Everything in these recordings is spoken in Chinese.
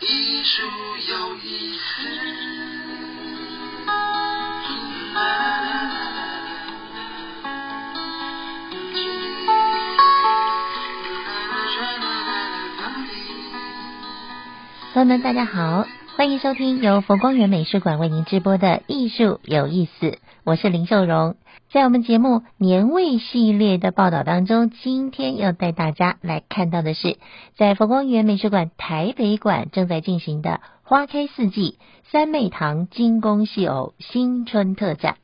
艺术有意思。朋友们，大家好，欢迎收听由佛光园美术馆为您直播的艺术有意思，我是林秀荣。在我们节目年味系列的报道当中，今天要带大家来看到的是，在佛光缘美术馆台北馆正在进行的花开四季三妹堂金工戏偶新春特展。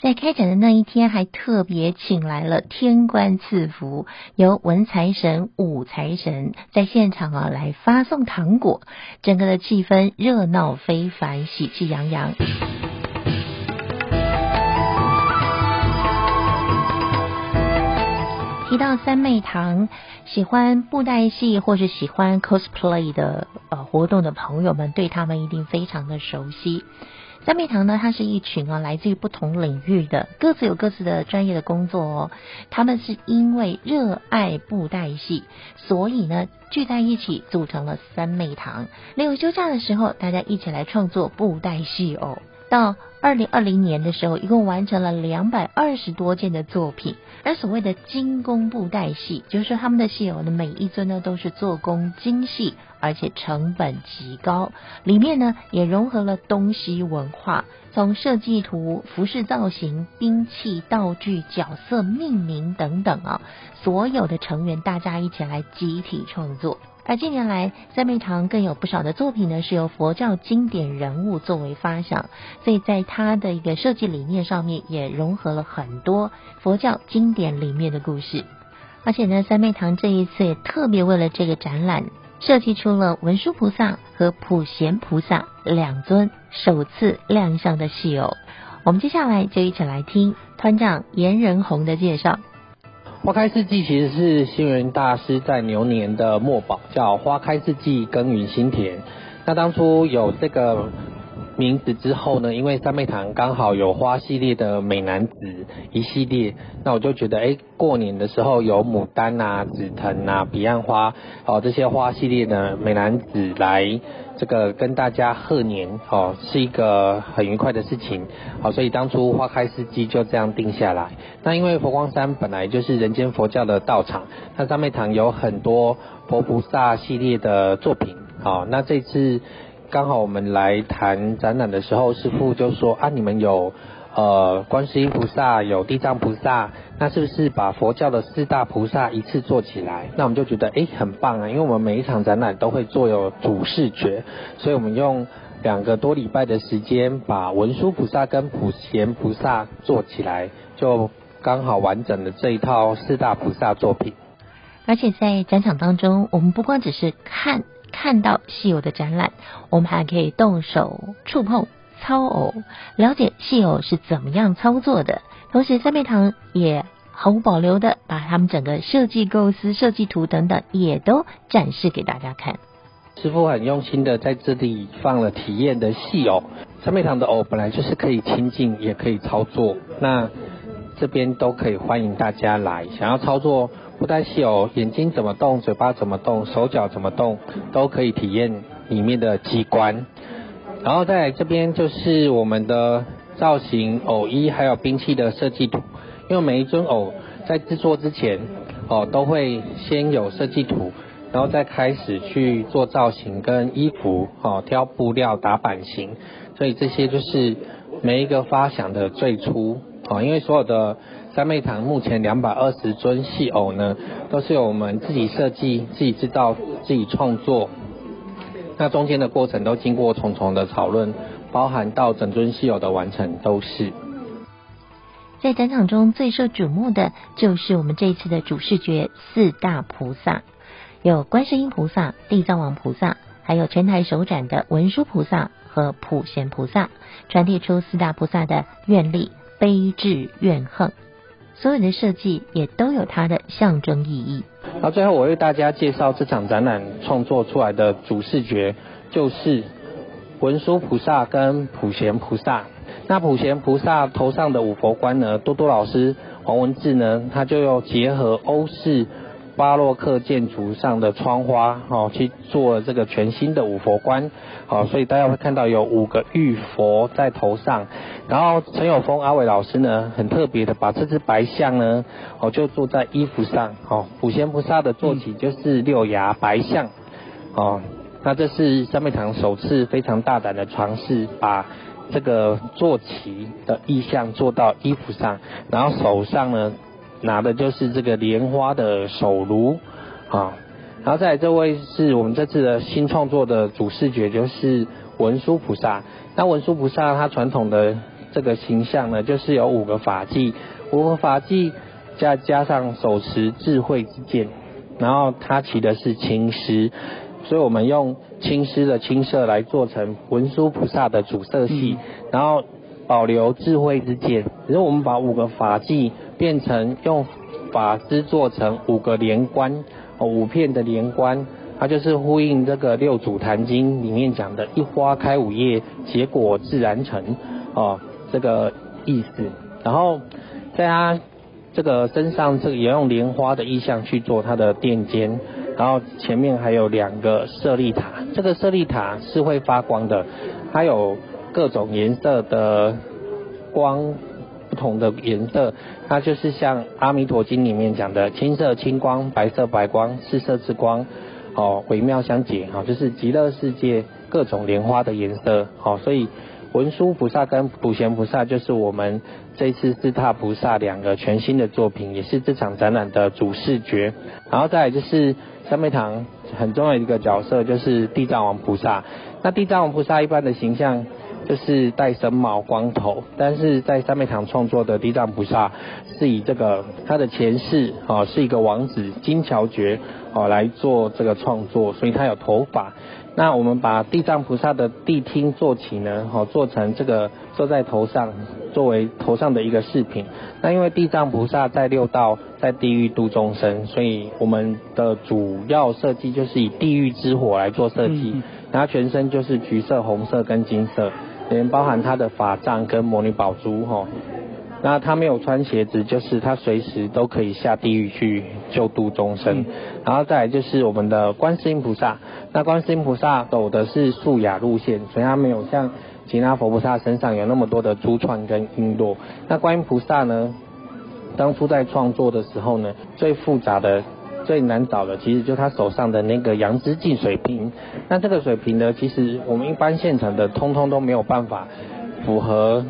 在开展的那一天，还特别请来了天官赐福，由文财神、武财神在现场啊来发送糖果，整个的气氛热闹非凡，喜气洋洋。提到三妹堂，喜欢布袋戏或是喜欢 cosplay 的呃活动的朋友们，对他们一定非常的熟悉。三妹堂呢，它是一群啊，来自于不同领域的，各自有各自的专业的工作哦。他们是因为热爱布袋戏，所以呢聚在一起组成了三妹堂。没有休假的时候，大家一起来创作布袋戏哦。到二零二零年的时候，一共完成了两百二十多件的作品。而所谓的精工布袋戏，就是说他们的戏偶的每一尊呢，都是做工精细，而且成本极高。里面呢，也融合了东西文化，从设计图、服饰造型、兵器、道具、角色命名等等啊，所有的成员大家一起来集体创作。而近年来，三妹堂更有不少的作品呢，是由佛教经典人物作为发想，所以在它的一个设计理念上面，也融合了很多佛教经典里面的故事。而且呢，三妹堂这一次也特别为了这个展览，设计出了文殊菩萨和普贤菩萨两尊首次亮相的戏偶。我们接下来就一起来听团长严仁宏的介绍。花开四季其实是星云大师在牛年的墨宝，叫花开四季耕耘心田。那当初有这个名字之后呢，因为三妹堂刚好有花系列的美男子一系列，那我就觉得，哎，过年的时候有牡丹啊、紫藤啊、彼岸花哦这些花系列的美男子来。这个跟大家贺年哦，是一个很愉快的事情，好，所以当初花开四季就这样定下来。那因为佛光山本来就是人间佛教的道场，那三妹堂有很多佛菩萨系列的作品，好，那这次刚好我们来谈展览的时候，师傅就说啊，你们有。呃，观世音菩萨有地藏菩萨，那是不是把佛教的四大菩萨一次做起来？那我们就觉得诶很棒啊，因为我们每一场展览都会做有主视觉，所以我们用两个多礼拜的时间把文殊菩萨跟普贤菩萨做起来，就刚好完整的这一套四大菩萨作品。而且在展场当中，我们不光只是看看到戏偶的展览，我们还可以动手触碰。操偶，了解戏偶是怎么样操作的，同时三妹堂也毫无保留的把他们整个设计构思、设计图等等也都展示给大家看。师傅很用心的在这里放了体验的戏偶，三妹堂的偶本来就是可以亲近，也可以操作，那这边都可以欢迎大家来，想要操作布袋戏偶，眼睛怎么动，嘴巴怎么动，手脚怎么动，都可以体验里面的机关。然后在这边就是我们的造型偶衣，还有兵器的设计图。因为每一尊偶在制作之前，哦，都会先有设计图，然后再开始去做造型跟衣服，哦，挑布料打版型。所以这些就是每一个发想的最初，哦，因为所有的三妹堂目前两百二十尊戏偶呢，都是由我们自己设计、自己制造、自己创作。那中间的过程都经过重重的讨论，包含到整尊戏偶的完成都是。在展场中最受瞩目的就是我们这一次的主视觉四大菩萨，有观世音菩萨、地藏王菩萨，还有拳抬手掌的文殊菩萨和普贤菩萨，传递出四大菩萨的愿力、悲智、怨恨。所有的设计也都有它的象征意义。那最后我为大家介绍这场展览创作出来的主视觉，就是文殊菩萨跟普贤菩萨。那普贤菩萨头上的五佛冠呢，多多老师黄文志呢，他就要结合欧式巴洛克建筑上的窗花，哦，去做这个全新的五佛观，好，所以大家会看到有五个玉佛在头上。然后陈友峰阿伟老师呢，很特别的把这只白象呢，哦，就坐在衣服上，哦，普贤菩萨的坐骑就是六牙白象，哦，那这是三昧堂首次非常大胆的尝试，把这个坐骑的意象做到衣服上，然后手上呢。拿的就是这个莲花的手炉啊，然后再来这位是我们这次的新创作的主视觉，就是文殊菩萨。那文殊菩萨他传统的这个形象呢，就是有五个法器，五个法器加加上手持智慧之剑，然后他骑的是青狮，所以我们用青狮的青色来做成文殊菩萨的主色系，然后保留智慧之剑，然后我们把五个法器。变成用法师做成五个莲冠，五片的莲冠，它就是呼应这个六祖坛经里面讲的“一花开五叶，结果自然成”哦，这个意思。然后在他这个身上，这个也用莲花的意象去做它的垫肩，然后前面还有两个舍利塔，这个舍利塔是会发光的，它有各种颜色的光。不同的颜色，它就是像《阿弥陀经》里面讲的青色青光、白色白光、四色之光，哦，微妙相结，好，就是极乐世界各种莲花的颜色，好，所以文殊菩萨跟普贤菩萨就是我们这次四大菩萨两个全新的作品，也是这场展览的主视觉。然后再来就是三昧堂很重要的一个角色，就是地藏王菩萨。那地藏王菩萨一般的形象。就是戴僧帽、光头，但是在三昧堂创作的地藏菩萨是以这个他的前世啊是一个王子金乔觉哦来做这个创作，所以他有头发。那我们把地藏菩萨的谛听坐骑呢，哦做成这个坐在头上，作为头上的一个饰品。那因为地藏菩萨在六道在地狱度众生，所以我们的主要设计就是以地狱之火来做设计，然后全身就是橘色、红色跟金色。连包含他的法杖跟魔女宝珠哈，那他没有穿鞋子，就是他随时都可以下地狱去救度众生。然后再来就是我们的观世音菩萨，那观世音菩萨走的是素雅路线，所以他没有像其他佛菩萨身上有那么多的珠串跟璎珞。那观音菩萨呢，当初在创作的时候呢，最复杂的。最难找的其实就他手上的那个杨枝净水瓶，那这个水瓶呢，其实我们一般现成的通通都没有办法符合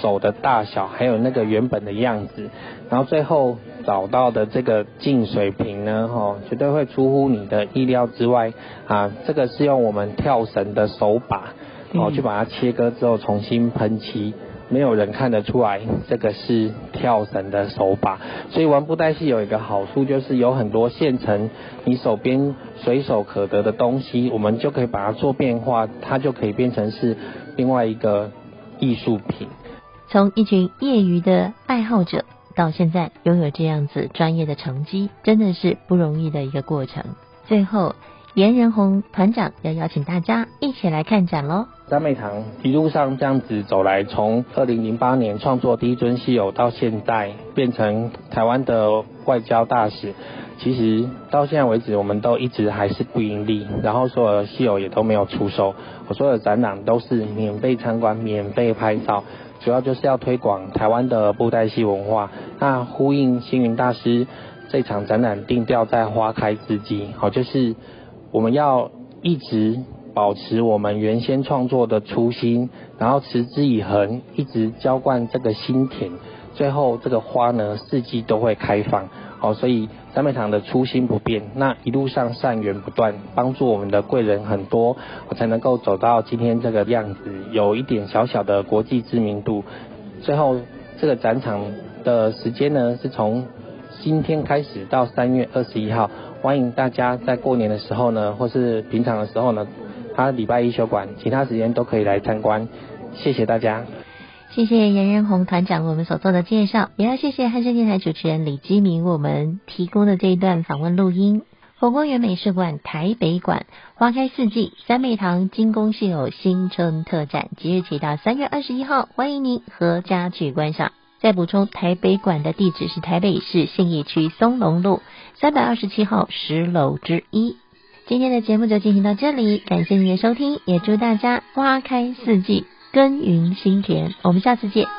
手的大小，还有那个原本的样子，然后最后找到的这个净水瓶呢，哈，绝对会出乎你的意料之外啊！这个是用我们跳绳的手把，哦，去把它切割之后重新喷漆。没有人看得出来这个是跳绳的手把，所以玩布袋戏有一个好处，就是有很多现成你手边随手可得的东西，我们就可以把它做变化，它就可以变成是另外一个艺术品。从一群业余的爱好者到现在拥有这样子专业的成绩，真的是不容易的一个过程。最后，颜仁宏团长要邀请大家一起来看展喽。三昧堂一路上这样子走来，从二零零八年创作第一尊戏偶到现在变成台湾的外交大使，其实到现在为止，我们都一直还是不盈利，然后所有的戏偶也都没有出售，我所有的展览都是免费参观、免费拍照，主要就是要推广台湾的布袋戏文化。那呼应星云大师这场展览定调在花开之际，好，就是我们要一直。保持我们原先创作的初心，然后持之以恒，一直浇灌这个心田，最后这个花呢，四季都会开放。好，所以三昧堂的初心不变，那一路上善缘不断，帮助我们的贵人很多，我才能够走到今天这个样子，有一点小小的国际知名度。最后这个展场的时间呢，是从今天开始到三月二十一号，欢迎大家在过年的时候呢，或是平常的时候呢。他礼拜一休馆，其他时间都可以来参观。谢谢大家，谢谢颜仁宏团长为我们所做的介绍，也要谢谢汉声电台主持人李基明为我们提供的这一段访问录音。佛光园美术馆台北馆花开四季三美堂金工戏偶新春特展，即日起到三月二十一号，欢迎您阖家去观赏。再补充，台北馆的地址是台北市信义区松隆路三百二十七号十楼之一。今天的节目就进行到这里，感谢您的收听，也祝大家花开四季，耕耘心田。我们下次见。